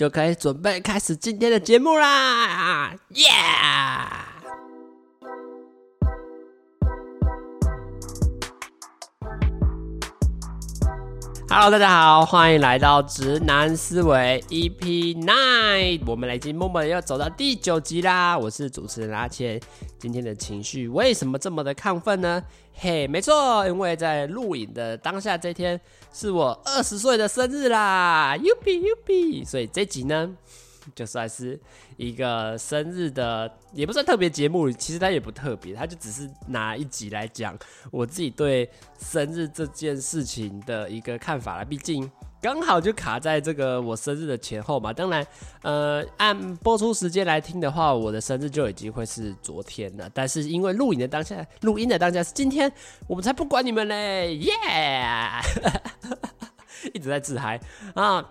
就可以准备开始今天的节目啦！耶、Hello，大家好，欢迎来到直男思维 EP Nine，我们已经默默要走到第九集啦。我是主持人阿谦，今天的情绪为什么这么的亢奋呢？嘿，没错，因为在录影的当下这天是我二十岁的生日啦，Yupi Yupi，所以这集呢。就算是一个生日的，也不算特别节目，其实它也不特别，它就只是拿一集来讲我自己对生日这件事情的一个看法啦。毕竟刚好就卡在这个我生日的前后嘛。当然，呃，按播出时间来听的话，我的生日就已经会是昨天了。但是因为录影的当下，录音的当下是今天，我们才不管你们嘞，耶、一直在自嗨啊。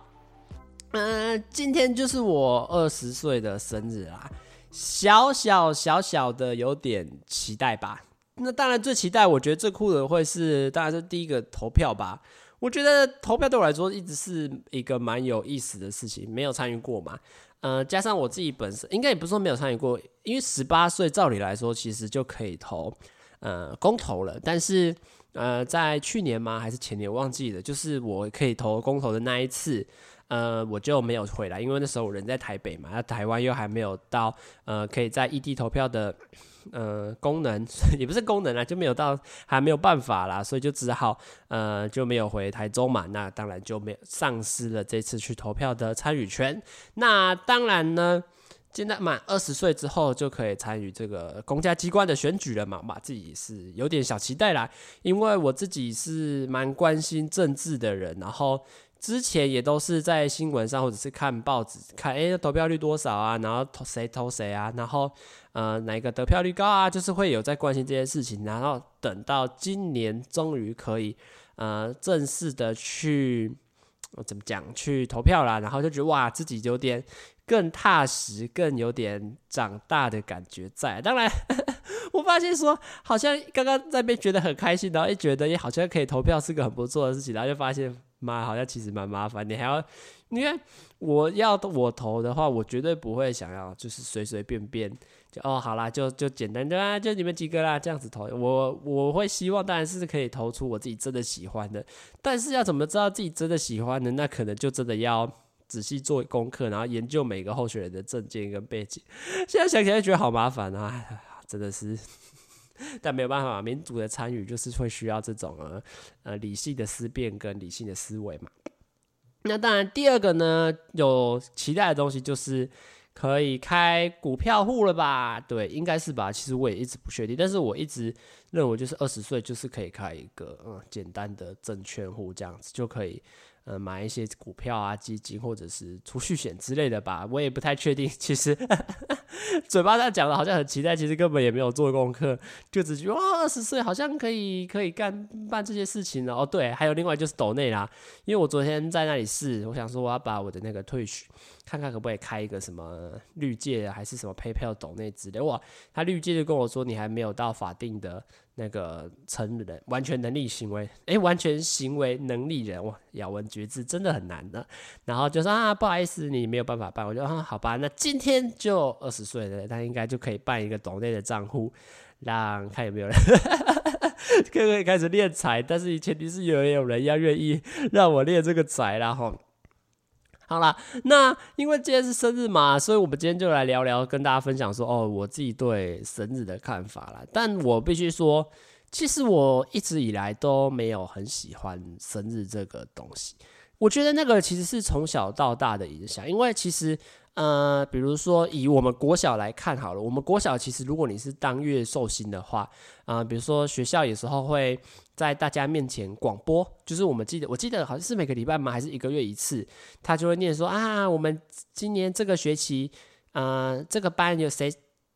嗯、呃，今天就是我二十岁的生日啦，小小小小的有点期待吧。那当然最期待，我觉得最酷的会是，当然是第一个投票吧。我觉得投票对我来说一直是一个蛮有意思的事情，没有参与过嘛。呃，加上我自己本身，应该也不是说没有参与过，因为十八岁照理来说其实就可以投呃公投了，但是呃在去年吗还是前年忘记了，就是我可以投公投的那一次。呃，我就没有回来，因为那时候我人在台北嘛，那台湾又还没有到呃可以在异地投票的呃功能，也不是功能啊，就没有到，还没有办法啦，所以就只好呃就没有回台中嘛，那当然就没有丧失了这次去投票的参与权。那当然呢，现在满二十岁之后就可以参与这个公家机关的选举了嘛，嘛自己是有点小期待啦，因为我自己是蛮关心政治的人，然后。之前也都是在新闻上或者是看报纸看，哎，投票率多少啊？然后投谁投谁啊？然后呃，哪个得票率高啊？就是会有在关心这些事情。然后等到今年终于可以呃正式的去怎么讲去投票啦，然后就觉得哇，自己有点更踏实，更有点长大的感觉在。当然，我发现说好像刚刚在那边觉得很开心，然后一觉得也好像可以投票是个很不错的事情，然后就发现。妈，好像其实蛮麻烦，你还要，因为我要我投的话，我绝对不会想要，就是随随便便就哦，好啦，就就简单的啊，就你们几个啦，这样子投。我我会希望，当然是可以投出我自己真的喜欢的，但是要怎么知道自己真的喜欢的？那可能就真的要仔细做功课，然后研究每个候选人的证件跟背景。现在想起来觉得好麻烦啊，真的是。但没有办法，民主的参与就是会需要这种呃呃理性的思辨跟理性的思维嘛。那当然，第二个呢，有期待的东西就是可以开股票户了吧？对，应该是吧。其实我也一直不确定，但是我一直认为就是二十岁就是可以开一个嗯简单的证券户，这样子就可以。呃，买一些股票啊、基金或者是储蓄险之类的吧，我也不太确定。其实嘴巴上讲的好像很期待，其实根本也没有做功课，就只觉得哇，二十岁好像可以可以干办这些事情了。哦，对，还有另外就是抖内啦，因为我昨天在那里试，我想说我要把我的那个退许。看看可不可以开一个什么绿界还是什么 PayPal 抖内之类哇，他绿界就跟我说你还没有到法定的那个成人完全能力行为，哎、完全行为能力人哇，咬文嚼字真的很难的。然后就说啊，不好意思，你没有办法办。我就说，好吧，那今天就二十岁了，他应该就可以办一个抖内的账户，让看有没有人 可以开始敛财，但是前提是有有人要愿意让我敛这个财，然后。好啦，那因为今天是生日嘛，所以我们今天就来聊聊，跟大家分享说哦，我自己对生日的看法啦。但我必须说，其实我一直以来都没有很喜欢生日这个东西。我觉得那个其实是从小到大的影响，因为其实。呃，比如说以我们国小来看好了，我们国小其实如果你是当月寿星的话，啊、比如说学校有时候会在大家面前广播，就是我们记得，我记得好像是每个礼拜吗？还是一个月一次，他就会念说啊，我们今年这个学期，呃，这个班有谁，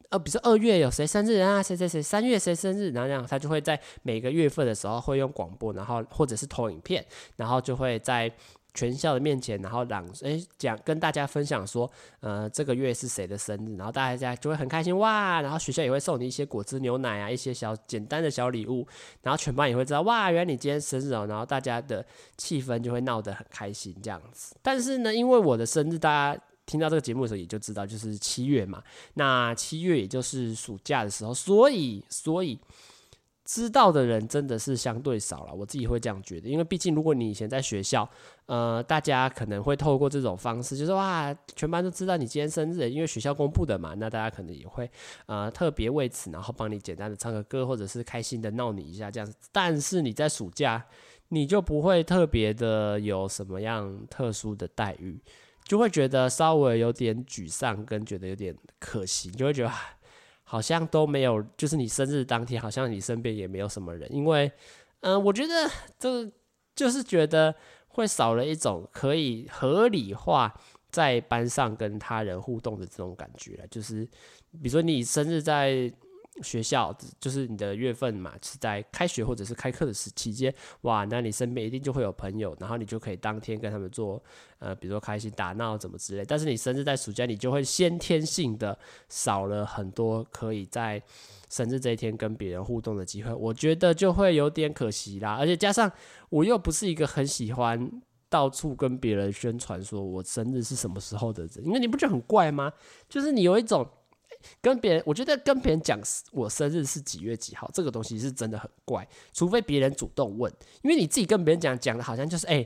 呃，比如说二月有谁生日啊，谁谁谁，三月谁生日，然后这样他就会在每个月份的时候会用广播，然后或者是投影片，然后就会在。全校的面前，然后朗诶讲跟大家分享说，呃，这个月是谁的生日，然后大家就会很开心哇，然后学校也会送你一些果汁牛奶啊，一些小简单的小礼物，然后全班也会知道哇，原来你今天生日哦，然后大家的气氛就会闹得很开心这样子。但是呢，因为我的生日，大家听到这个节目的时候也就知道，就是七月嘛，那七月也就是暑假的时候，所以所以。知道的人真的是相对少了，我自己会这样觉得，因为毕竟如果你以前在学校，呃，大家可能会透过这种方式，就是哇，全班都知道你今天生日，因为学校公布的嘛，那大家可能也会呃特别为此，然后帮你简单的唱个歌，或者是开心的闹你一下这样子。但是你在暑假，你就不会特别的有什么样特殊的待遇，就会觉得稍微有点沮丧，跟觉得有点可惜，就会觉得。好像都没有，就是你生日当天，好像你身边也没有什么人，因为，嗯、我觉得这就是觉得会少了一种可以合理化在班上跟他人互动的这种感觉了，就是比如说你生日在。学校就是你的月份嘛，是在开学或者是开课的时期间，哇，那你身边一定就会有朋友，然后你就可以当天跟他们做，呃，比如说开心打闹怎么之类。但是你生日在暑假，你就会先天性的少了很多可以在生日这一天跟别人互动的机会，我觉得就会有点可惜啦。而且加上我又不是一个很喜欢到处跟别人宣传说我生日是什么时候的人，因为你不觉得很怪吗？就是你有一种。跟别人，我觉得跟别人讲我生日是几月几号，这个东西是真的很怪，除非别人主动问，因为你自己跟别人讲讲的好像就是，哎、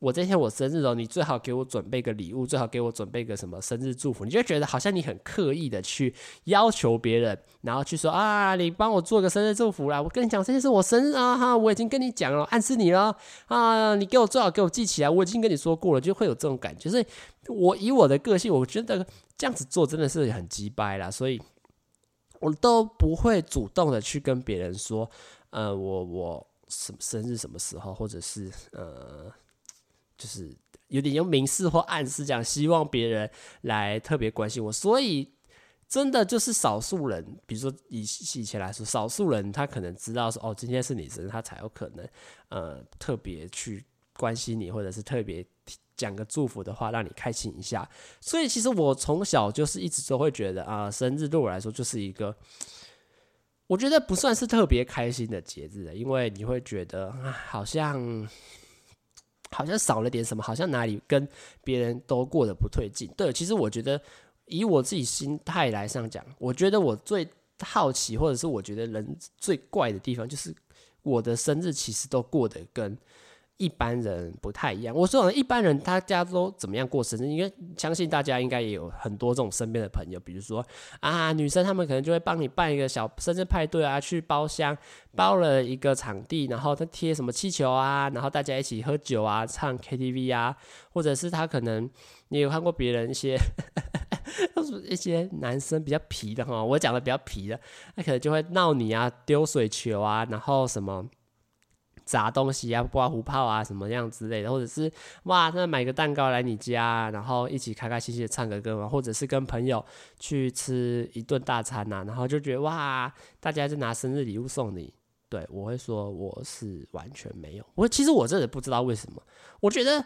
我这天我生日哦，你最好给我准备个礼物，最好给我准备个什么生日祝福，你就觉得好像你很刻意的去要求别人，然后去说啊，你帮我做个生日祝福啦，我跟你讲，这天是我生日啊，哈，我已经跟你讲了，暗示你了啊，你给我最好给我记起来，我已经跟你说过了，就会有这种感觉，所以我以我的个性，我觉得。这样子做真的是很鸡掰啦，所以我都不会主动的去跟别人说，呃，我我什么生日什么时候，或者是呃，就是有点用明示或暗示这样，希望别人来特别关心我。所以真的就是少数人，比如说以以前来说，少数人他可能知道说，哦，今天是你生日，他才有可能呃特别去关心你，或者是特别。讲个祝福的话，让你开心一下。所以其实我从小就是一直都会觉得啊，生日对我来说就是一个，我觉得不算是特别开心的节日，因为你会觉得啊，好像好像少了点什么，好像哪里跟别人都过得不对劲。对，其实我觉得以我自己心态来上讲，我觉得我最好奇，或者是我觉得人最怪的地方，就是我的生日其实都过得跟。一般人不太一样。我说，一般人大家都怎么样过生日？因为相信大家应该也有很多这种身边的朋友，比如说啊，女生她们可能就会帮你办一个小生日派对啊，去包厢包了一个场地，然后他贴什么气球啊，然后大家一起喝酒啊，唱 KTV 啊，或者是他可能你有看过别人一些 一些男生比较皮的哈，我讲的比较皮的，他可能就会闹你啊，丢水球啊，然后什么。砸东西啊，刮胡泡啊，什么样之类的，或者是哇，那买个蛋糕来你家，然后一起开开心心的唱个歌嘛，或者是跟朋友去吃一顿大餐呐，然后就觉得哇，大家就拿生日礼物送你。对，我会说我是完全没有，我其实我真的不知道为什么。我觉得，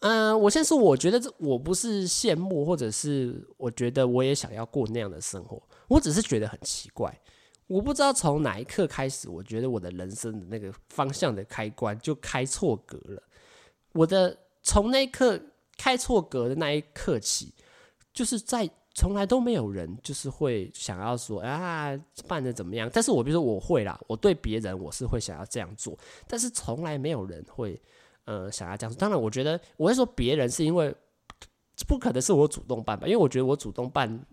嗯、我先说，我觉得这我不是羡慕，或者是我觉得我也想要过那样的生活，我只是觉得很奇怪。我不知道从哪一刻开始，我觉得我的人生的那个方向的开关就开错格了。我的从那一刻开错格的那一刻起，就是在从来都没有人就是会想要说啊办的怎么样。但是我比如说我会啦，我对别人我是会想要这样做，但是从来没有人会呃想要这样做。当然，我觉得我会说别人是因为不可能是我主动办吧，因为我觉得我主动办。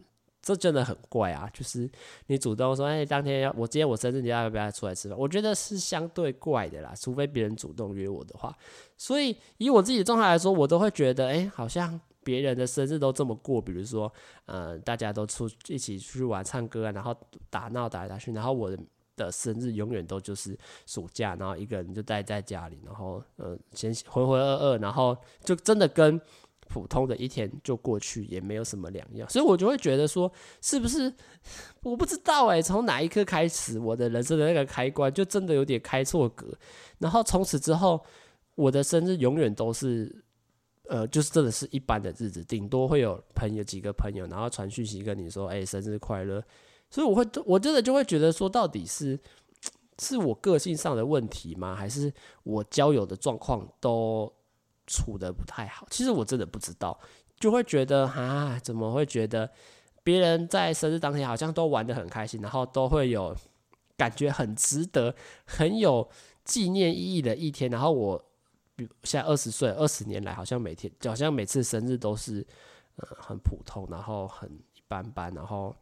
这真的很怪啊！就是你主动说，哎，当天要我今天我生日，你要不要出来吃饭？我觉得是相对怪的啦，除非别人主动约我的话。所以以我自己的状态来说，我都会觉得，哎，好像别人的生日都这么过，比如说，呃，大家都出一起出去玩、唱歌啊，然后打闹打来打去，然后我的生日永远都就是暑假，然后一个人就待在家里，然后呃，先浑浑噩噩，然后就真的跟。普通的一天就过去，也没有什么两样，所以我就会觉得说，是不是 我不知道哎、从哪一刻开始，我的人生的那个开关就真的有点开错格，然后从此之后，我的生日永远都是呃，就是真的是一般的日子，顶多会有朋友几个朋友，然后传讯息跟你说，哎、生日快乐。所以我会，我真的就会觉得说，到底是是我个性上的问题吗？还是我交友的状况都处得不太好？其实我真的不知道，就会觉得啊，怎么会觉得别人在生日当天好像都玩得很开心，然后都会有感觉很值得、很有纪念意义的一天，然后我比现在二十岁，二十年来好像每天，好像每次生日都是呃很普通，然后很一般般，然后。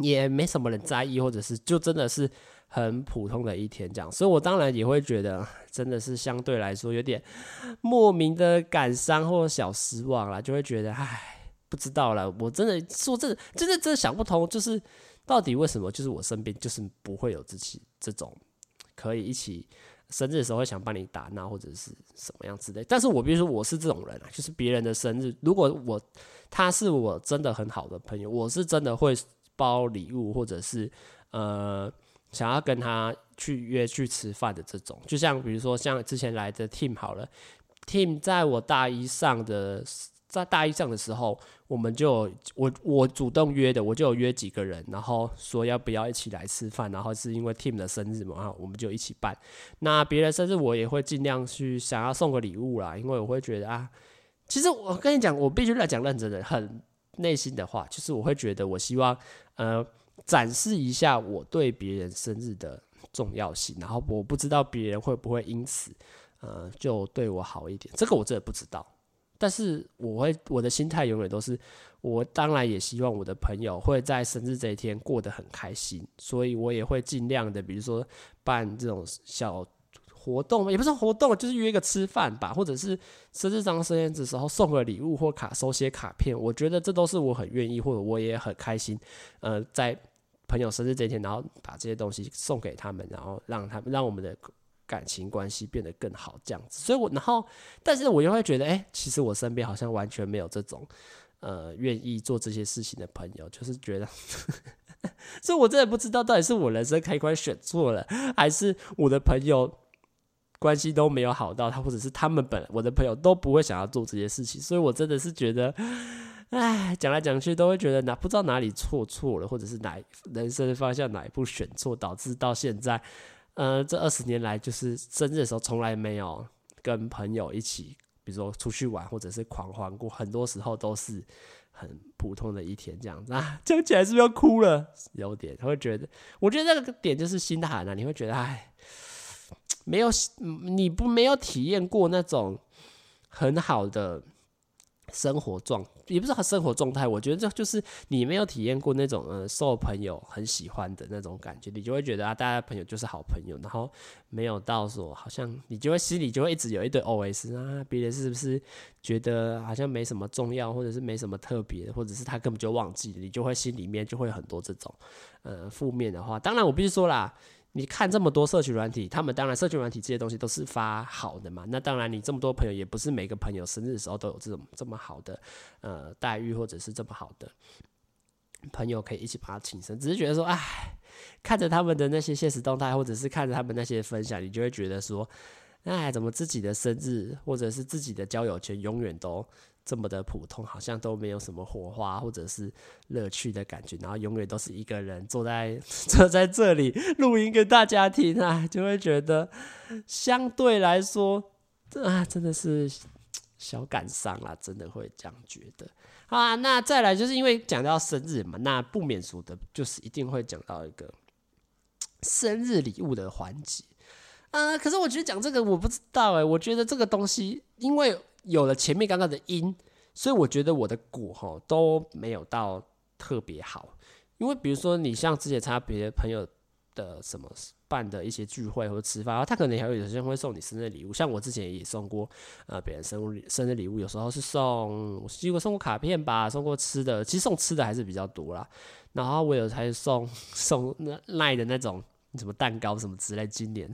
也没什么人在意，或者是就真的是很普通的一天这样，所以我当然也会觉得真的是相对来说有点莫名的感伤或小失望啦，就会觉得唉，不知道了，我真的说真的，真的真的想不通，就是到底为什么，就是我身边就是不会有自己这种可以一起生日的时候会想帮你打闹或者是什么样之类，但是我比如说我是这种人啊，就是别人的生日，如果我他是我真的很好的朋友，我是真的会。包礼物，或者是呃想要跟他去约去吃饭的这种，就像比如说像之前来的 Team 好了，Team 在我大一上的在大一上的时候，我们就我我主动约的，我就约几个人，然后说要不要一起来吃饭，然后是因为 Team 的生日嘛，然后我们就一起办。那别人生日我也会尽量去想要送个礼物啦，因为我会觉得啊，其实我跟你讲，我必须来讲认真的很。内心的话，就是我会觉得，我希望，呃，展示一下我对别人生日的重要性，然后我不知道别人会不会因此，呃，就对我好一点。这个我真的不知道，但是我会，我的心态永远都是，我当然也希望我的朋友会在生日这一天过得很开心，所以我也会尽量的，比如说办这种小。活动也不是活动，就是约个吃饭吧，或者是生日当生日的时候送个礼物或卡，手写卡片。我觉得这都是我很愿意，或者我也很开心。呃，在朋友生日这一天，然后把这些东西送给他们，然后让他们让我们的感情关系变得更好，这样子。所以我然后，但是我又会觉得，哎、其实我身边好像完全没有这种呃愿意做这些事情的朋友，就是觉得，所以我真的不知道到底是我人生开关选错了，还是我的朋友。关系都没有好到他，或者是他们本我的朋友都不会想要做这些事情，所以我真的是觉得，哎，讲来讲去都会觉得哪不知道哪里错错了，或者是哪人生方向哪一步选错，导致到现在，呃，这二十年来就是生日的时候从来没有跟朋友一起，比如说出去玩或者是狂欢过，很多时候都是很普通的一天这样子 啊，讲起来是不是要哭了？有点会觉得，我觉得那个点就是心寒啊，你会觉得哎。没有，你不没有体验过那种很好的生活状，也不是生活状态。我觉得这就是你没有体验过那种呃受朋友很喜欢的那种感觉，你就会觉得啊，大家朋友就是好朋友，然后没有到说好像你就会心里就会一直有一堆 OS 啊，别人是不是觉得好像没什么重要，或者是没什么特别，或者是他根本就忘记，你就会心里面就会很多这种呃负面的话。当然，我必须说啦。你看这么多社群软体，他们当然社群软体这些东西都是发好的嘛。那当然，你这么多朋友也不是每个朋友生日的时候都有这种这么好的呃待遇，或者是这么好的朋友可以一起帮他庆生。只是觉得说，哎，看着他们的那些现实动态，或者是看着他们那些分享，你就会觉得说，哎，怎么自己的生日或者是自己的交友圈永远都。这么的普通，好像都没有什么火花或者是乐趣的感觉，然后永远都是一个人坐在 坐在这里录音给大家听啊，就会觉得相对来说，啊，真的是小感伤啦，真的会这样觉得。好啊，那再来就是因为讲到生日嘛，那不免俗的就是一定会讲到一个生日礼物的环节。啊，可是我觉得讲这个我不知道哎，我觉得这个东西因为。有了前面刚刚的因，所以我觉得我的果哈都没有到特别好，因为比如说你像之前参加别的朋友的什么办的一些聚会或者吃饭，他可能还有有些人会送你生日礼物，像我之前也送过呃别人生日生日礼物，有时候是送，我记得送过卡片吧，送过吃的，其实送吃的还是比较多啦。然后我有还送送那赖的那种什么蛋糕什么之类，今年。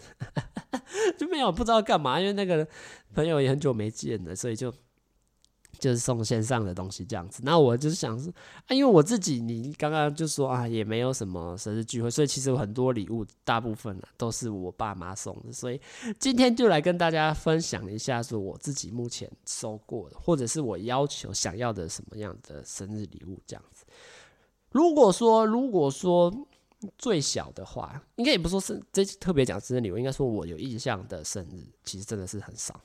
没有不知道干嘛，因为那个朋友也很久没见了，所以就就是送线上的东西这样子。那我就是想说啊，因为我自己你刚刚就说啊，也没有什么生日聚会，所以其实有很多礼物大部分呢都是我爸妈送的。所以今天就来跟大家分享一下，说我自己目前收过的，或者是我要求想要的什么样的生日礼物这样子。如果说，如果说。最小的话，应该也不说是这特别讲生日礼物，应该说我有印象的生日，其实真的是很少。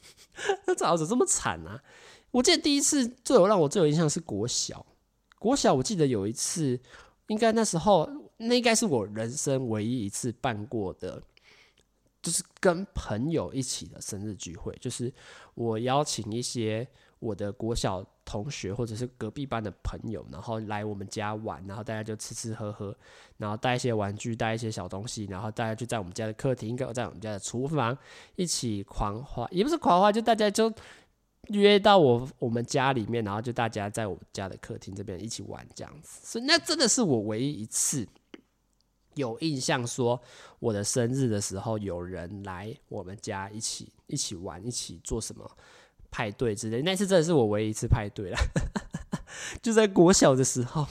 那咋子这么惨啊？我记得第一次最有让我最有印象是国小，国小我记得有一次，应该那时候那应该是我人生唯一一次办过的，就是跟朋友一起的生日聚会，就是我邀请一些我的国小。同学或者是隔壁班的朋友，然后来我们家玩，然后大家就吃吃喝喝，然后带一些玩具，带一些小东西，然后大家就在我们家的客厅，跟在我们家的厨房一起狂欢，也不是狂欢，就大家就约到我我们家里面，然后就大家在我们家的客厅这边一起玩这样子。所以那真的是我唯一一次有印象，说我的生日的时候有人来我们家一起一起玩，一起做什么。派对之类，那次真的是我唯一一次派对了，就在国小的时候。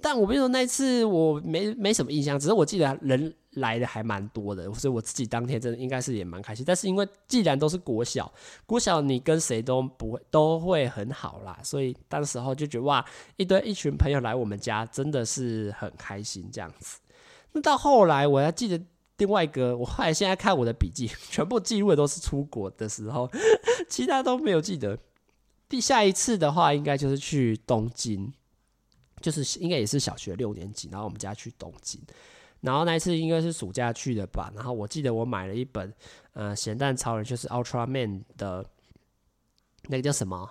但我跟你说，那次我没没什么印象，只是我记得人来的还蛮多的，所以我自己当天真的应该是也蛮开心。但是因为既然都是国小，国小你跟谁都不会都会很好啦，所以当时候就觉得哇，一堆一群朋友来我们家，真的是很开心这样子。那到后来我还记得。另外一个，我后来现在看我的笔记，全部记录的都是出国的时候，其他都没有记得。第下一次的话，应该就是去东京，就是应该也是小学六年级，然后我们家去东京，然后那一次应该是暑假去的吧。然后我记得我买了一本呃咸蛋超人，就是 Ultraman 的那个叫什么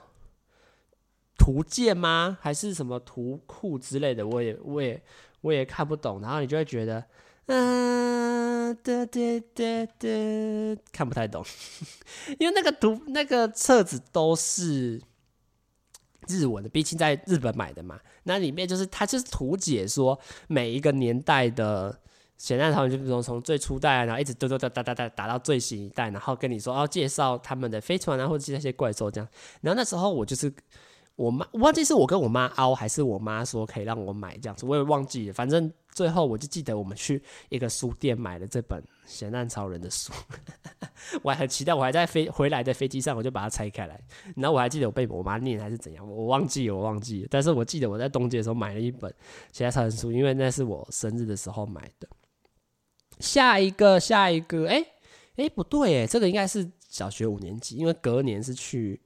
图鉴吗？还是什么图库之类的？我也我也我也看不懂。然后你就会觉得，嗯。对对对对，看不太懂，因为那个图那个册子都是日文的，毕竟在日本买的嘛。那里面就是它就是图解说每一个年代的咸蛋超人，就比如从最初代，然后一直嘚嘚嘚哒哒哒打到最新一代，然后跟你说哦，介绍他们的飞船啊，或者是那些怪兽这样。然后那时候我就是。我妈，忘记是我跟我妈凹，还是我妈说可以让我买这样子，我也忘记了。反正最后我就记得我们去一个书店买了这本《咸蛋超人》的书，我还很期待。我还在飞回来的飞机上，我就把它拆开来。然后我还记得我被我妈念还是怎样，我忘记了，我忘记了。但是我记得我在东京的时候买了一本《咸蛋超人》书，因为那是我生日的时候买的。下一个，下一个，哎、欸、哎、不对，哎，这个应该是小学五年级，因为隔年是去。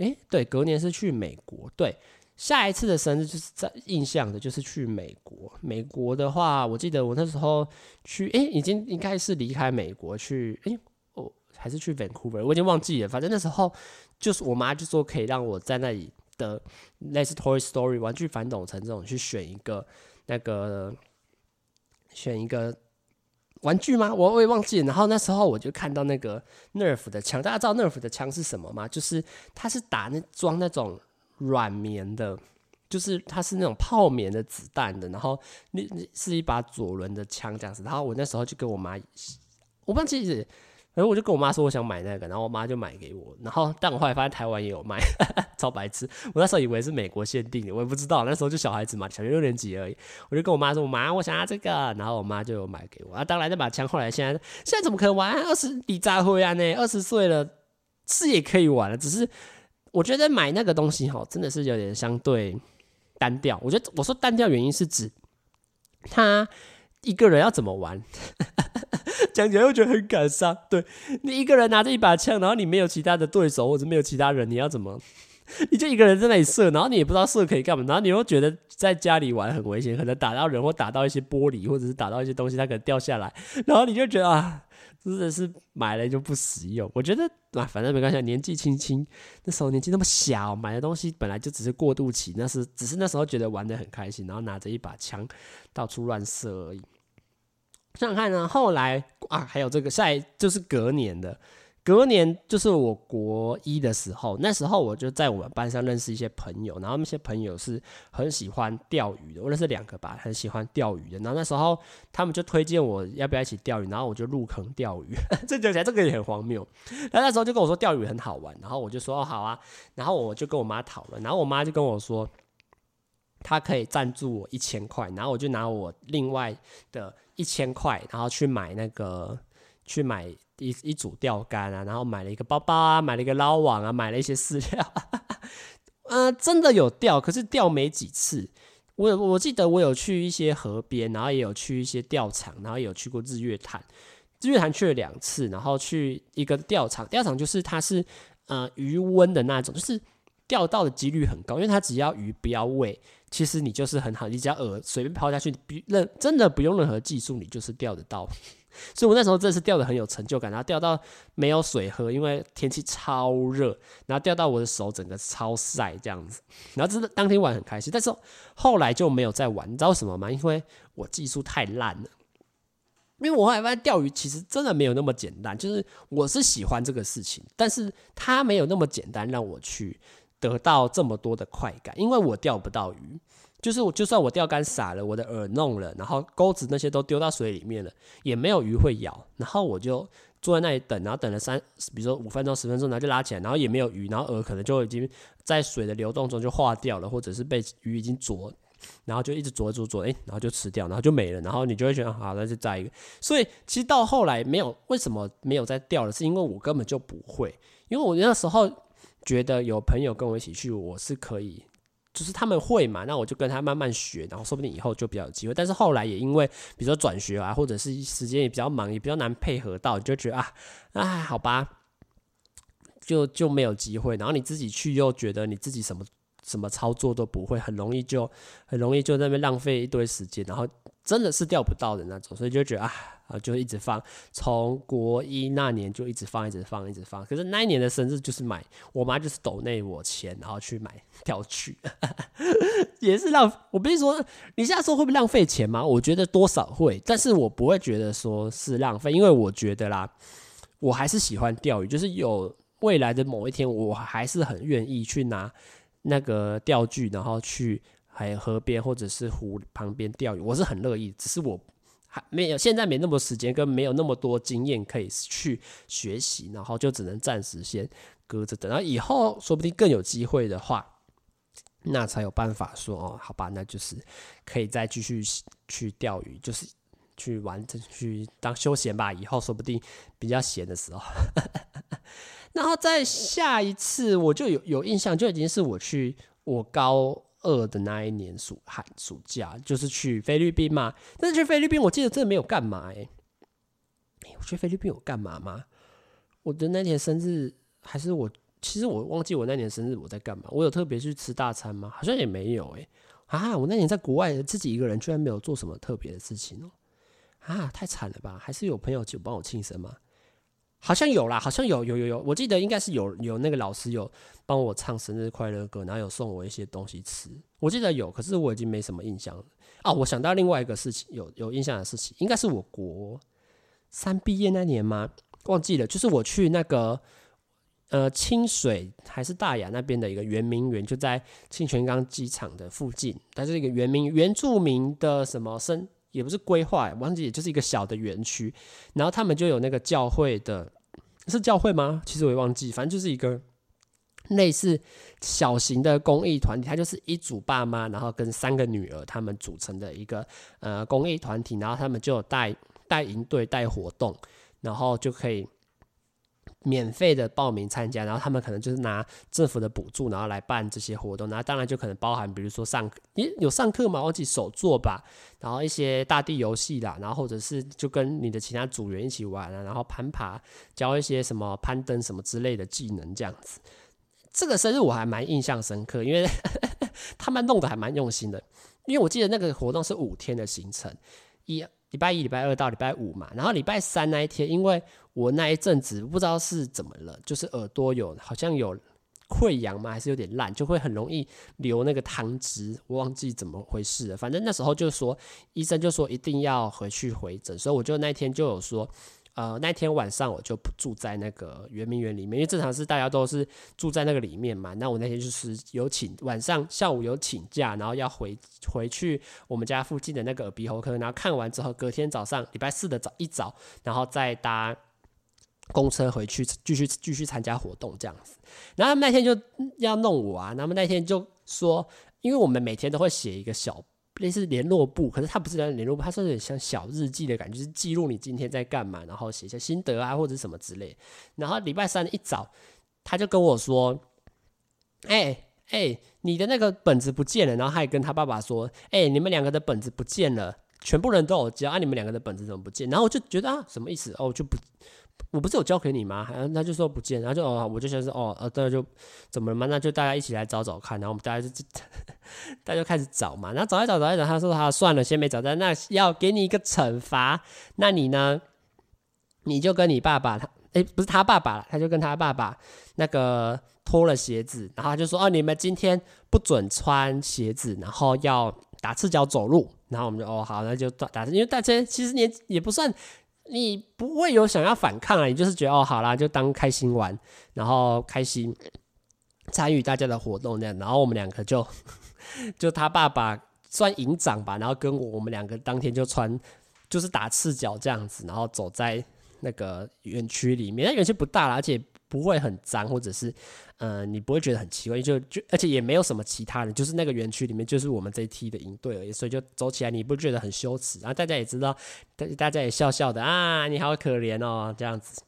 诶，对，隔年是去美国。对，下一次的生日就是在印象的，就是去美国。美国的话，我记得我那时候去，诶，已经应该是离开美国去，诶，哦，还是去 Vancouver，我已经忘记了。反正那时候就是我妈就说可以让我在那里的类似 Toy Story 玩具反斗城这种去选一个那个选一个。玩具吗？我我也忘记。然后那时候我就看到那个 Nerf 的枪，大家知道 Nerf 的枪是什么吗？就是它是打那装那种软棉的，就是它是那种泡棉的子弹的。然后那是一把左轮的枪这样子。然后我那时候就跟我妈，我忘记是。然后我就跟我妈说我想买那个，然后我妈就买给我。然后但我后来发现台湾也有卖，超白痴。我那时候以为是美国限定的，我也不知道。那时候就小孩子嘛，小学六年级而已。我就跟我妈说：“妈，我想要这个。”然后我妈就买给我。啊，当然那把枪后来现在现在怎么可能玩？二十你咋会啊？呢，二十岁了是也可以玩了。只是我觉得买那个东西哈，真的是有点相对单调。我觉得我说单调原因是指他一个人要怎么玩。讲起来又觉得很感伤。对，你一个人拿着一把枪，然后你没有其他的对手或者没有其他人，你要怎么？你就一个人在那里射，然后你也不知道射可以干嘛，然后你又觉得在家里玩很危险，可能打到人或打到一些玻璃，或者是打到一些东西，它可能掉下来，然后你就觉得啊，真的是买了就不实用。我觉得啊，反正没关系，年纪轻轻，那时候年纪那么小，买的东西本来就只是过渡期，那是只是那时候觉得玩的很开心，然后拿着一把枪到处乱射而已。想想看呢，后来啊，还有这个，下一就是隔年的，隔年就是我国一的时候，那时候我就在我们班上认识一些朋友，然后那些朋友是很喜欢钓鱼的，我认识两个吧，很喜欢钓鱼的。然后那时候他们就推荐我要不要一起钓鱼，然后我就入坑钓鱼。这讲起来这个也很荒谬。然后那时候就跟我说钓鱼很好玩，然后我就说哦好啊，然后我就跟我妈讨论，然后我妈就跟我说，她可以赞助我一千块，然后我就拿我另外的一千块，然后去买那个去买。一一组钓竿啊，然后买了一个包包啊，买了一个捞网啊，买了一些饲料，呃，真的有钓，可是钓没几次。我我记得我有去一些河边，然后也有去一些钓场，然后也有去过日月潭。日月潭去了两次，然后去一个钓场，钓场就是它是呃鱼温的那种，就是钓到的几率很高，因为它只要鱼不要喂，其实你就是很好，你只要饵随便抛下去，不任真的不用任何技术，你就是钓得到。所以我那时候真的是钓得很有成就感，然后钓到没有水喝，因为天气超热，然后钓到我的手整个超晒这样子，然后真的当天玩很开心，但是后来就没有再玩，你知道什么吗？因为我技术太烂了，因为我后来发现钓鱼其实真的没有那么简单，就是我是喜欢这个事情，但是它没有那么简单让我去得到这么多的快感，因为我钓不到鱼。就是我，就算我钓竿撒了，我的饵弄了，然后钩子那些都丢到水里面了，也没有鱼会咬。然后我就坐在那里等，然后等了三，比如说五分钟、十分钟，然后就拉起来，然后也没有鱼，然后饵可能就已经在水的流动中就化掉了，或者是被鱼已经啄，然后就一直啄啄啄，哎，然后就吃掉，然后就没了。然后你就会觉得好，那就再一个。所以其实到后来没有，为什么没有再钓了？是因为我根本就不会，因为我那时候觉得有朋友跟我一起去，我是可以。就是他们会嘛，那我就跟他慢慢学，然后说不定以后就比较有机会。但是后来也因为，比如说转学啊，或者是时间也比较忙，也比较难配合到，就觉得啊，哎，好吧，就就没有机会。然后你自己去又觉得你自己什么什么操作都不会，很容易就很容易就在那边浪费一堆时间，然后真的是钓不到的那种，所以就觉得啊。啊，就一直放，从国一那年就一直放，一直放，一直放。可是那一年的生日就是买，我妈就是抖内我钱，然后去买钓具，也是浪。我不是说你现在说会不会浪费钱吗？我觉得多少会，但是我不会觉得说是浪费，因为我觉得啦，我还是喜欢钓鱼，就是有未来的某一天，我还是很愿意去拿那个钓具，然后去还有河边或者是湖旁边钓鱼，我是很乐意，只是我。还没有，现在没那么多时间，跟没有那么多经验可以去学习，然后就只能暂时先搁着等，然后以后说不定更有机会的话，那才有办法说哦，好吧，那就是可以再继续去钓鱼，就是去玩，去当休闲吧。以后说不定比较闲的时候，然后再下一次我就有有印象，就已经是我去我高。二的那一年暑寒暑假，就是去菲律宾嘛。但是去菲律宾，我记得真的没有干嘛哎、哎，我去菲律宾有干嘛吗？我的那年生日，还是我其实我忘记我那年生日我在干嘛。我有特别去吃大餐吗？好像也没有哎、啊，我那年在国外自己一个人，居然没有做什么特别的事情哦、啊，太惨了吧？还是有朋友就帮我庆生吗？好像有啦，好像有有有有，我记得应该是有有那个老师有帮我唱生日快乐歌，然后有送我一些东西吃，我记得有，可是我已经没什么印象了。啊，我想到另外一个事情，有有印象的事情，应该是我国三毕业那年吗？忘记了，就是我去那个呃清水还是大雅那边的一个圆明园，就在清泉岗机场的附近，它是一个原民原住民的什么生。也不是规划，忘记，也就是一个小的园区，然后他们就有那个教会的，是教会吗？其实我也忘记，反正就是一个类似小型的公益团体，它就是一组爸妈，然后跟三个女儿他们组成的一个呃公益团体，然后他们就有带带营队带活动，然后就可以。免费的报名参加，然后他们可能就是拿政府的补助，然后来办这些活动。那当然就可能包含，比如说上课，诶，有上课吗？忘记手作吧，然后一些大地游戏啦，然后或者是就跟你的其他组员一起玩啊，然后攀爬，教一些什么攀登什么之类的技能这样子。这个生日我还蛮印象深刻，因为 他们弄得还蛮用心的。因为我记得那个活动是五天的行程，一礼拜一、礼拜二到礼拜五嘛，然后礼拜三那一天，因为我那一阵子不知道是怎么了，就是耳朵有好像有溃疡嘛，还是有点烂，就会很容易流那个汤汁，我忘记怎么回事了。反正那时候就说医生就说一定要回去回诊，所以我就那天就有说，呃那天晚上我就不住在那个圆明园里面，因为正常是大家都是住在那个里面嘛。那我那天就是有请晚上下午有请假，然后要回回去我们家附近的那个耳鼻喉科，然后看完之后，隔天早上礼拜四的早一早，然后再搭公车回去继续继续参加活动这样子。然后那天就要弄我啊，他们那天就说，因为我们每天都会写一个小。类似联络簿，可是它不是联络簿，它是有点像小日记的感觉，是记录你今天在干嘛，然后写一些心得啊或者什么之类。然后礼拜三一早，他就跟我说：“哎、哎、你的那个本子不见了。”然后他也跟他爸爸说：“哎、你们两个的本子不见了，全部人都有交啊，你们两个的本子怎么不见？”然后我就觉得啊，什么意思？哦，就不。我不是有交给你吗？然后他就说不见，然后就哦，我就想说哦，呃，对，就怎么了嘛？那就大家一起来找找看。然后我们大家就 大家就开始找嘛。然后找一找，找一找，他说他算了，先没找到。那要给你一个惩罚，那你呢？你就跟你爸爸他，诶，不是他爸爸，他就跟他爸爸那个脱了鞋子，然后他就说哦，你们今天不准穿鞋子，然后要打赤脚走路。然后我们就哦好，那就打打，因为大家其实年也不算。你不会有想要反抗啊，你就是觉得哦，好啦，就当开心玩，然后开心参与大家的活动这样，然后我们两个就 就他爸爸算营长吧，然后跟我我们两个当天就穿就是打赤脚这样子，然后走在那个园区里面，那园区不大啦，而且。不会很脏，或者是，呃，你不会觉得很奇怪，就就而且也没有什么其他人，就是那个园区里面就是我们这一梯的营队而已，所以就走起来你不觉得很羞耻，然后大家也知道，大大家也笑笑的啊，你好可怜哦这样子，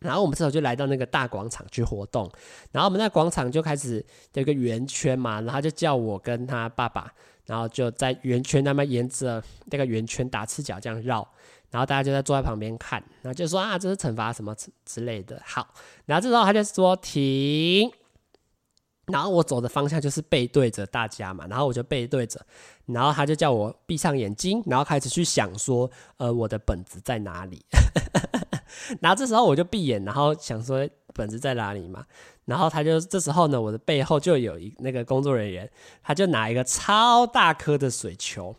然后我们这时候就来到那个大广场去活动，然后我们那广场就开始有一个圆圈嘛，然后就叫我跟他爸爸，然后就在圆圈那边沿着那个圆圈打赤脚这样绕。然后大家就在坐在旁边看，然后就说啊，这是惩罚什么之类的。好，然后这时候他就说停，然后我走的方向就是背对着大家嘛，然后我就背对着，然后他就叫我闭上眼睛，然后开始去想说，呃，我的本子在哪里？然后这时候我就闭眼，然后想说本子在哪里嘛，然后他就这时候呢，我的背后就有一那个工作人员，他就拿一个超大颗的水球。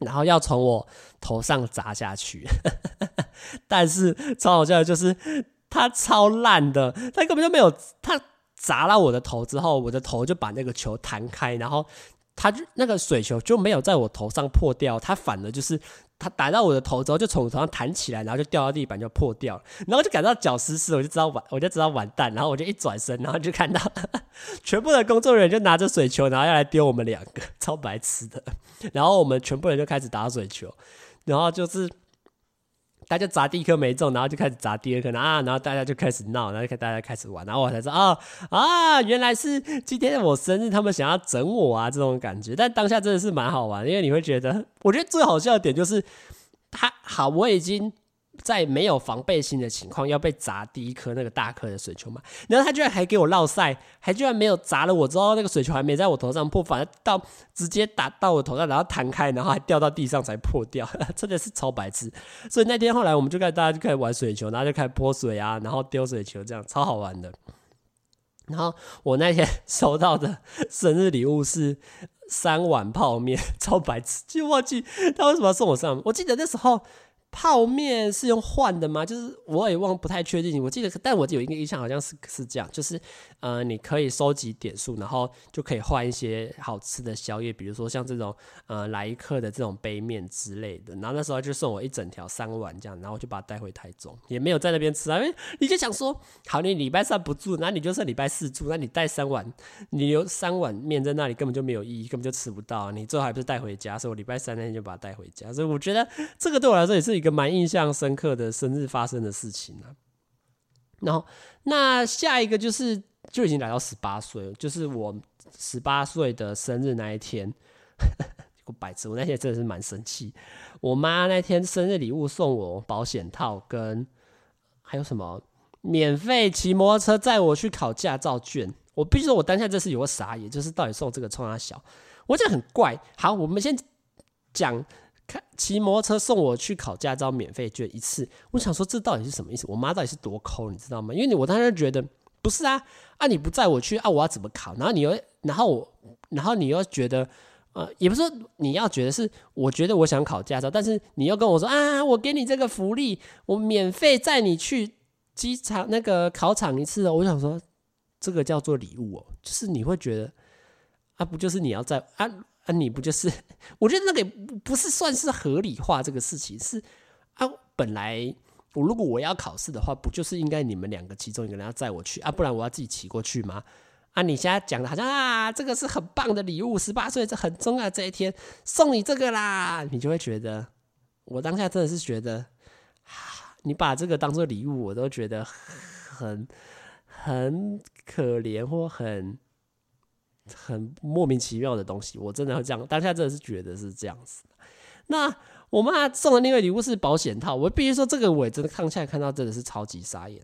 然后要从我头上砸下去，但是超好笑的就是他超烂的，他根本就没有，他砸了我的头之后，我的头就把那个球弹开，然后他就那个水球就没有在我头上破掉，他反而就是。他打到我的头之后，就从床上弹起来，然后就掉到地板，就破掉了。然后就感到脚湿湿，我就知道完，我就知道完蛋。然后我就一转身，然后就看到 全部的工作人员就拿着水球，然后要来丢我们两个，超白痴的。然后我们全部人就开始打水球，然后就是。大家砸第一颗没中，然后就开始砸第二颗，然后啊，然后大家就开始闹，然后大家开始玩，然后我才知道啊啊，原来是今天我生日，他们想要整我啊，这种感觉。但当下真的是蛮好玩，因为你会觉得，我觉得最好笑的点就是，他好，我已经。在没有防备心的情况，要被砸第一颗那个大颗的水球嘛？然后他居然还给我绕赛，还居然没有砸了我之后，那个水球还没在我头上破，反而到直接打到我头上，然后弹开，然后还掉到地上才破掉，真的是超白痴。所以那天后来我们就开始大家就开始玩水球，然后就开始泼水啊，然后丢水球，这样超好玩的。然后我那天收到的生日礼物是三碗泡面，超白痴，就忘记他为什么要送我三碗。我记得那时候。泡面是用换的吗？就是我也忘，不太确定。我记得，但我有一个印象，好像是是这样，就是呃，你可以收集点数，然后就可以换一些好吃的宵夜，比如说像这种呃来一客的这种杯面之类的。然后那时候就送我一整条三碗这样，然后我就把它带回台中，也没有在那边吃啊，因为你就想说，好，你礼拜三不住，那你就剩礼拜四住，那你带三碗，你有三碗面在那里根本就没有意义，根本就吃不到，你最后还不是带回家？所以我礼拜三那天就把它带回家。所以我觉得这个对我来说也是。一个蛮印象深刻的生日发生的事情啊，然后那下一个就是就已经来到十八岁了，就是我十八岁的生日那一天，我白痴，我那天真的是蛮生气。我妈那天生日礼物送我保险套，跟还有什么免费骑摩托车载我去考驾照卷。我必须说，我当下这是有个傻眼，就是到底送这个冲他小，我觉得很怪。好，我们先讲。看骑摩托车送我去考驾照免费卷一次，我想说这到底是什么意思？我妈到底是多抠，你知道吗？因为你我当时觉得不是啊，啊你不载我去啊，我要怎么考？然后你又然后我然后你又觉得呃，也不是说你要觉得是，我觉得我想考驾照，但是你又跟我说啊，我给你这个福利，我免费载你去机场那个考场一次哦。我想说，这个叫做礼物哦，就是你会觉得啊，不就是你要在啊啊，你不就是？我觉得那个不是算是合理化这个事情，是啊，本来。我如果我要考试的话，不就是应该你们两个其中一个人要载我去啊？不然我要自己骑过去吗？啊！你现在讲的好像啊，这个是很棒的礼物，十八岁这很重要这一天，送你这个啦，你就会觉得，我当下真的是觉得，你把这个当做礼物，我都觉得很很可怜或很很莫名其妙的东西，我真的要这样，当下真的是觉得是这样子。那。我妈送的另外礼物是保险套，我必须说这个我也真的看下来看到真的是超级傻眼。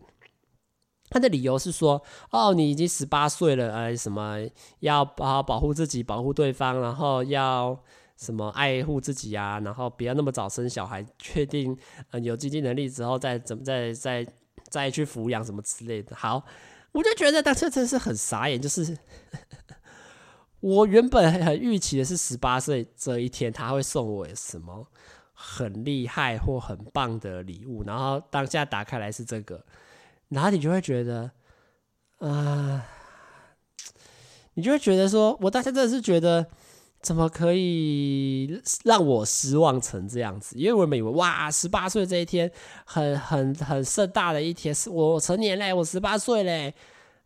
他的理由是说，哦，你已经十八岁了，哎，什么要好好保护自己，保护对方，然后要什么爱护自己啊，然后不要那么早生小孩，确定呃有经济能力之后再怎么再再再去抚养什么之类的。好，我就觉得当时真是很傻眼，就是。我原本很预期的是十八岁这一天他会送我什么很厉害或很棒的礼物，然后当下打开来是这个，然后你就会觉得，啊、你就会觉得说，我当下真的是觉得，怎么可以让我失望成这样子？因为我们以为哇，十八岁这一天很很很盛大的一天，是我成年嘞，我十八岁嘞，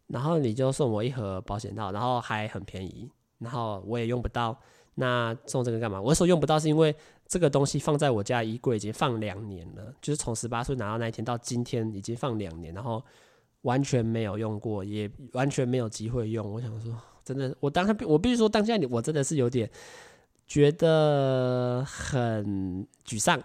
然后你就送我一盒保险套，然后还很便宜。然后我也用不到，那送这个干嘛？我说用不到是因为这个东西放在我家衣柜已经放两年了，就是从十八岁拿到那一天到今天已经放两年，然后完全没有用过，也完全没有机会用。我想说，真的，我当下我必须说，当下你我真的是有点觉得很沮丧。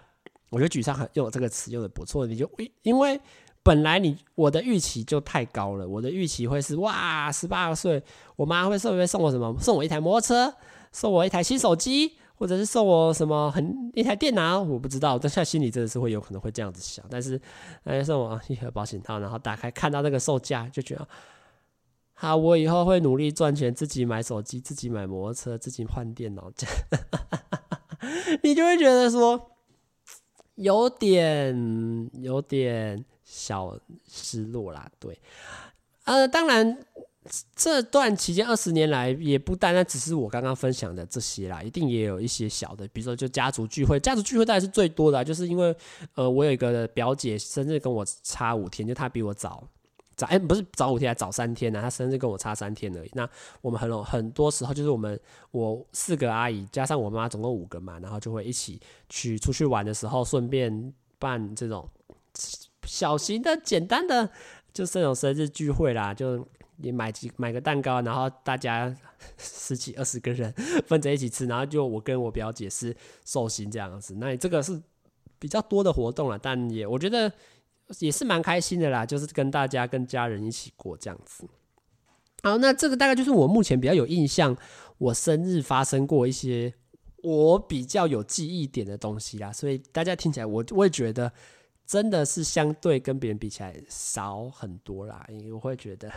我觉得沮丧很用这个词用的不错，你就因为。本来你我的预期就太高了，我的预期会是哇，十八岁，我妈会送会送我什么？送我一台摩托车，送我一台新手机，或者是送我什么很一台电脑？我不知道，但现在心里真的是会有可能会这样子想。但是，哎，送我一盒保险套，然后打开看到那个售价，就觉得，好，我以后会努力赚钱，自己买手机，自己买摩托车，自己换电脑，这 样，你就会觉得说，有点，有点。小失落啦，对，呃，当然，这段期间二十年来，也不单单只是我刚刚分享的这些啦，一定也有一些小的，比如说就家族聚会，家族聚会当然是最多的，就是因为，呃，我有一个表姐生日跟我差五天，就她比我早早，哎，不是早五天，还早三天呢，她生日跟我差三天而已。那我们很很多时候就是我们我四个阿姨加上我妈总共五个嘛，然后就会一起去出去玩的时候，顺便办这种。小型的、简单的，就是这种生日聚会啦，就你买几买个蛋糕，然后大家十几二十个人分着一起吃，然后就我跟我表姐是寿星这样子。那这个是比较多的活动了，但也我觉得也是蛮开心的啦，就是跟大家跟家人一起过这样子。好，那这个大概就是我目前比较有印象，我生日发生过一些我比较有记忆点的东西啦，所以大家听起来我我也觉得。真的是相对跟别人比起来少很多啦，因为我会觉得。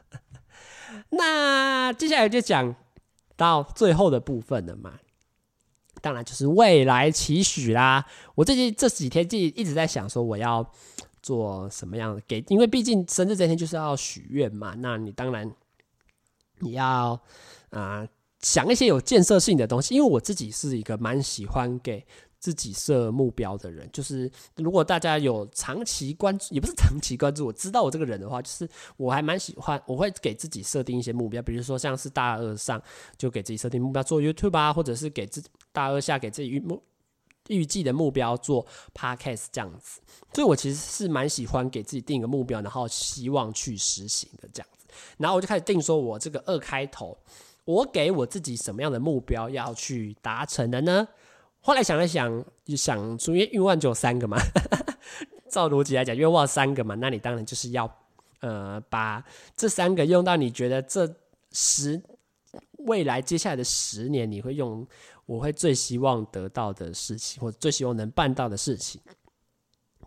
那接下来就讲到最后的部分了嘛，当然就是未来期许啦。我最近这几天就一直在想说我要做什么样的给，因为毕竟生日这天就是要许愿嘛。那你当然你要啊、想一些有建设性的东西，因为我自己是一个蛮喜欢给。自己设目标的人，就是如果大家有长期关注，也不是长期关注，我知道我这个人的话，就是我还蛮喜欢，我会给自己设定一些目标，比如说像是大二上就给自己设定目标做 YouTube 啊，或者是给自大二下给自己预目预计的目标做 Podcast 这样子。所以我其实是蛮喜欢给自己定一个目标，然后希望去实行的这样子。然后我就开始定说，我这个二开头，我给我自己什么样的目标要去达成的呢？后来想了想，就想出，因为愿望只有三个嘛，照逻辑来讲，愿望三个嘛，那你当然就是要，呃，把这三个用到你觉得这十未来接下来的十年你会用，我会最希望得到的事情，或最希望能办到的事情。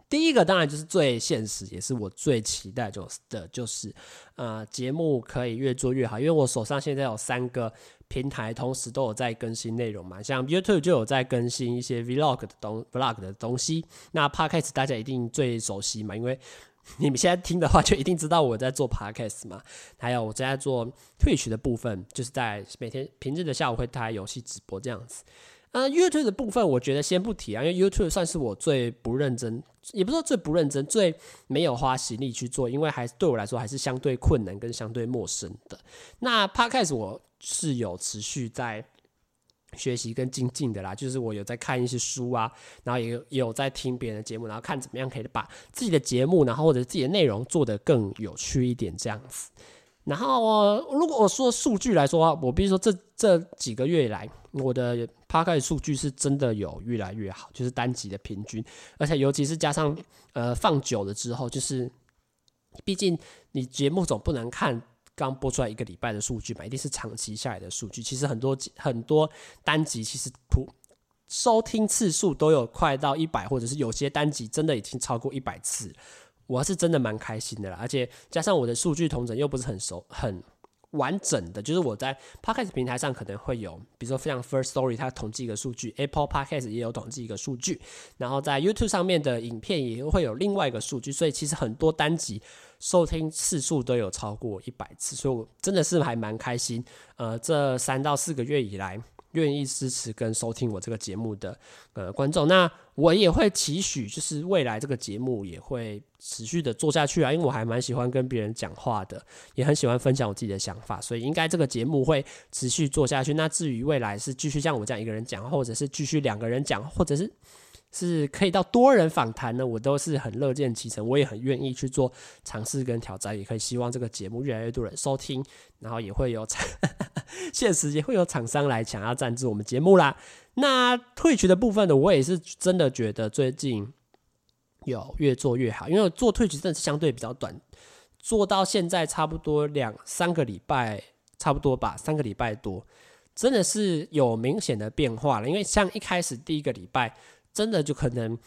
第一个当然就是最现实，也是我最期待就是的，就是呃节目可以越做越好。因为我手上现在有三个平台，同时都有在更新内容嘛，像 YouTube 就有在更新一些 Vlog 的东 Vlog 的东西。那 Podcast 大家一定最熟悉嘛，因为 你们现在听的话，就一定知道我在做 Podcast 嘛。还有我正在做 Twitch 的部分，就是在每天平日的下午会开游戏直播这样子。啊，YouTube 的部分我觉得先不提啊，因为 YouTube 算是我最不认真，也不是说最不认真，最没有花心力去做，因为还对我来说还是相对困难跟相对陌生的。那 Podcast 我是有持续在学习跟精进的啦，就是我有在看一些书啊，然后也有也有在听别人的节目，然后看怎么样可以把自己的节目，然后或者自己的内容做得更有趣一点这样子。然后我如果我说数据来说，我比如说这这几个月以来，我的 Podcast 数据是真的有越来越好，就是单集的平均，而且尤其是加上呃放久了之后，就是毕竟你节目总不能看刚播出来一个礼拜的数据嘛，一定是长期下来的数据。其实很多很多单集其实普收听次数都有快到一百，或者是有些单集真的已经超过一百次。我是真的蛮开心的啦，而且加上我的数据同整又不是很熟、很完整的，就是我在 Podcast 平台上可能会有，比如说非常 First Story 它统计一个数据，Apple Podcast 也有统计一个数据，然后在 YouTube 上面的影片也会有另外一个数据，所以其实很多单集收听次数都有超过一百次，所以我真的是还蛮开心。呃，这三到四个月以来。愿意支持跟收听我这个节目的呃观众，那我也会期许，就是未来这个节目也会持续的做下去啊，因为我还蛮喜欢跟别人讲话的，也很喜欢分享我自己的想法，所以应该这个节目会持续做下去。那至于未来是继续像我这样一个人讲，或者是继续两个人讲，或者是。是可以到多人访谈呢，我都是很乐见其成，我也很愿意去做尝试跟挑战，也可以希望这个节目越来越多人收听，然后也会有 现实也会有厂商来想要赞助我们节目啦。那退群的部分呢，我也是真的觉得最近有越做越好，因为我做退群真的是相对比较短，做到现在差不多两三个礼拜，差不多吧，三个礼拜多，真的是有明显的变化了。因为像一开始第一个礼拜。真的就可能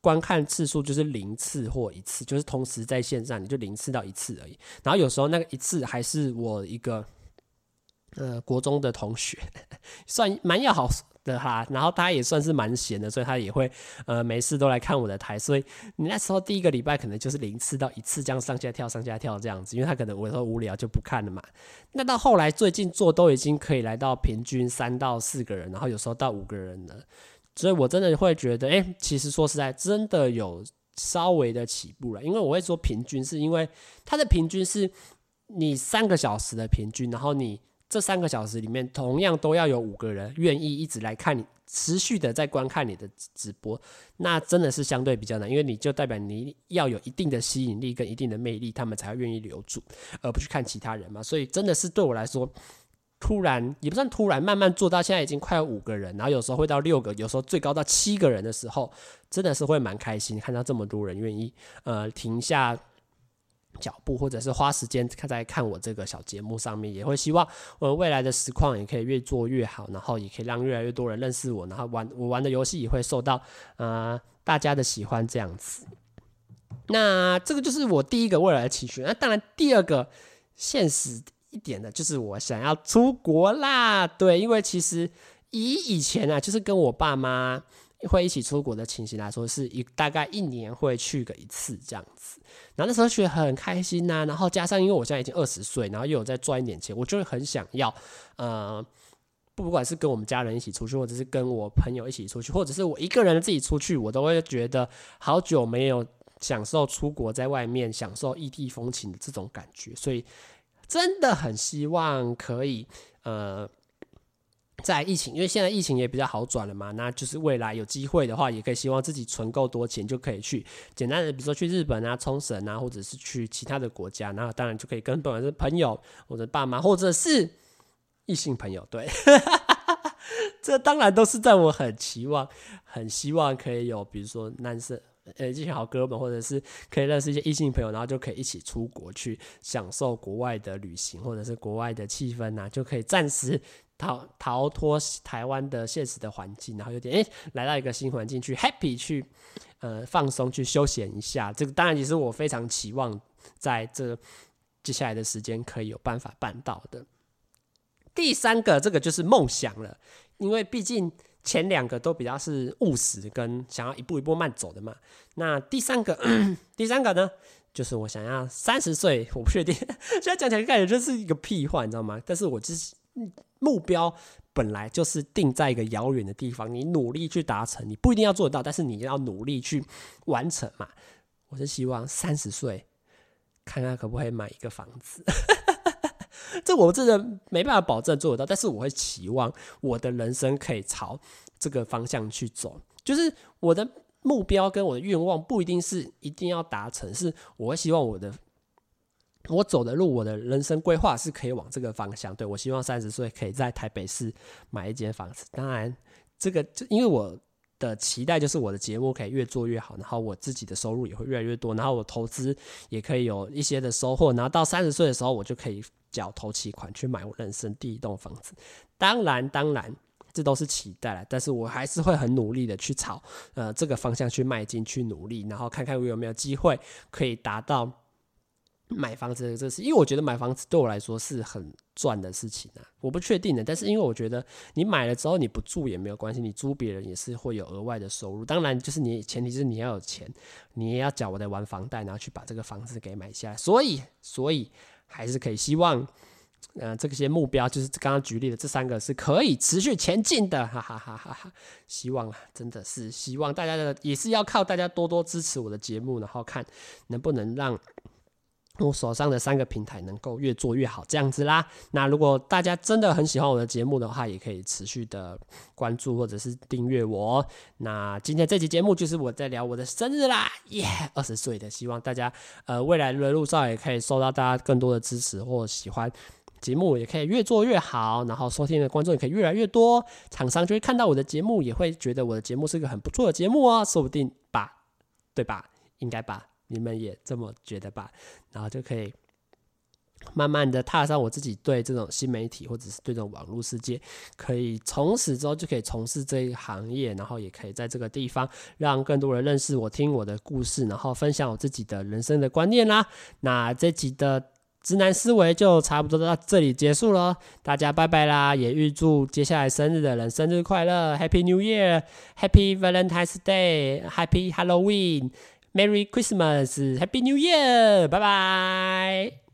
观看次数就是零次或一次，就是同时在线上，你就零次到一次而已。然后有时候那个一次还是我一个呃国中的同学，算蛮要好的哈。然后他也算是蛮闲的，所以他也会呃没事都来看我的台。所以你那时候第一个礼拜可能就是零次到一次这样上下跳上下跳这样子，因为他可能我说无聊就不看了嘛。那到后来最近做都已经可以来到平均三到四个人，然后有时候到五个人了。所以，我真的会觉得，哎，其实说实在，真的有稍微的起步了。因为我会说平均，是因为它的平均是你三个小时的平均，然后你这三个小时里面同样都要有五个人愿意一直来看你，持续的在观看你的直播，那真的是相对比较难，因为你就代表你要有一定的吸引力跟一定的魅力，他们才会愿意留住，而不去看其他人嘛。所以，真的是对我来说。突然也不算突然，慢慢做到现在已经快五个人，然后有时候会到六个，有时候最高到七个人的时候，真的是会蛮开心，看到这么多人愿意呃停下脚步，或者是花时间看在看我这个小节目上面，也会希望我未来的实况也可以越做越好，然后也可以让越来越多人认识我，然后玩我玩的游戏也会受到呃大家的喜欢这样子。那这个就是我第一个未来的期许，那当然第二个现实。一点的就是我想要出国啦，对，因为其实以以前啊，就是跟我爸妈会一起出国的情形来说，是一大概一年会去个一次这样子。然后那时候觉得很开心呐、然后加上因为我现在已经二十岁，然后又有在赚一点钱，我就会很想要，呃，不管是跟我们家人一起出去，或者是跟我朋友一起出去，或者是我一个人自己出去，我都会觉得好久没有享受出国在外面享受异地风情的这种感觉，所以。真的很希望可以，呃，在疫情，因为现在疫情也比较好转了嘛，那就是未来有机会的话，也可以希望自己存够多钱，就可以去简单的，比如说去日本啊、冲绳啊，或者是去其他的国家，然后当然就可以跟不管是朋友或者爸妈，或者是异性朋友，对，这当然都是在我很期望、很希望可以有，比如说男生。呃，这些好哥们，或者是可以认识一些异性朋友，然后就可以一起出国去享受国外的旅行，或者是国外的气氛呐、就可以暂时逃逃脱台湾的现实的环境，然后有点诶、来到一个新环境去 happy 去呃放松去休闲一下。这个当然也是我非常期望在这接下来的时间可以有办法办到的。第三个，这个就是梦想了，因为毕竟前两个都比较是务实跟想要一步一步慢走的嘛。那第三个，第三个呢？就是我想要三十岁，我不确定，现在讲起来感觉就是一个屁话，你知道吗？但是我就是目标本来就是定在一个遥远的地方，你努力去达成，你不一定要做到，但是你要努力去完成嘛。我是希望三十岁，看看可不可以买一个房子。这我真的没办法保证做得到，但是我会期望我的人生可以朝这个方向去走，就是我的。目标跟我的愿望不一定是一定要达成，是我会希望我的我走的路，我的人生规划是可以往这个方向。对，我希望三十岁可以在台北市买一间房子。当然，这个就因为我的期待就是我的节目可以越做越好，然后我自己的收入也会越来越多，然后我投资也可以有一些的收获。然后到三十岁的时候，我就可以缴头期款去买我人生第一栋房子。当然，当然。这都是期待了，但是我还是会很努力的去朝呃这个方向去迈进，去努力，然后看看我有没有机会可以达到买房子的这事。因为我觉得买房子对我来说是很赚的事情啊，我不确定的，但是因为我觉得你买了之后你不住也没有关系，你租别人也是会有额外的收入。当然，就是你前提是你要有钱，你也要缴我的完房贷，然后去把这个房子给买下来。所以，所以还是可以希望。呃，这些目标就是刚刚举例的这三个是可以持续前进的，哈哈哈哈哈！希望啊，真的是希望大家的也是要靠大家多多支持我的节目，然后看能不能让我手上的三个平台能够越做越好，这样子啦。那如果大家真的很喜欢我的节目的话，也可以持续的关注或者是订阅我。那今天这期节目就是我在聊我的生日啦，耶，二十岁的，希望大家呃未来的路上也可以受到大家更多的支持或喜欢。节目也可以越做越好，然后收听的观众也可以越来越多，厂商就会看到我的节目，也会觉得我的节目是一个很不错的节目哦，说不定吧，对吧？应该吧，你们也这么觉得吧？然后就可以慢慢的踏上我自己对这种新媒体或者是对这种网络世界，可以从此之后就可以从事这一行业，然后也可以在这个地方让更多人认识我，听我的故事，然后分享我自己的人生的观念啦。那这集的。直男思维就差不多到这里结束了，大家拜拜啦！也预祝接下来生日的人生日快乐，Happy New Year，Happy Valentine's Day，Happy Halloween Halloween，Merry Christmas，Happy New Year，拜拜。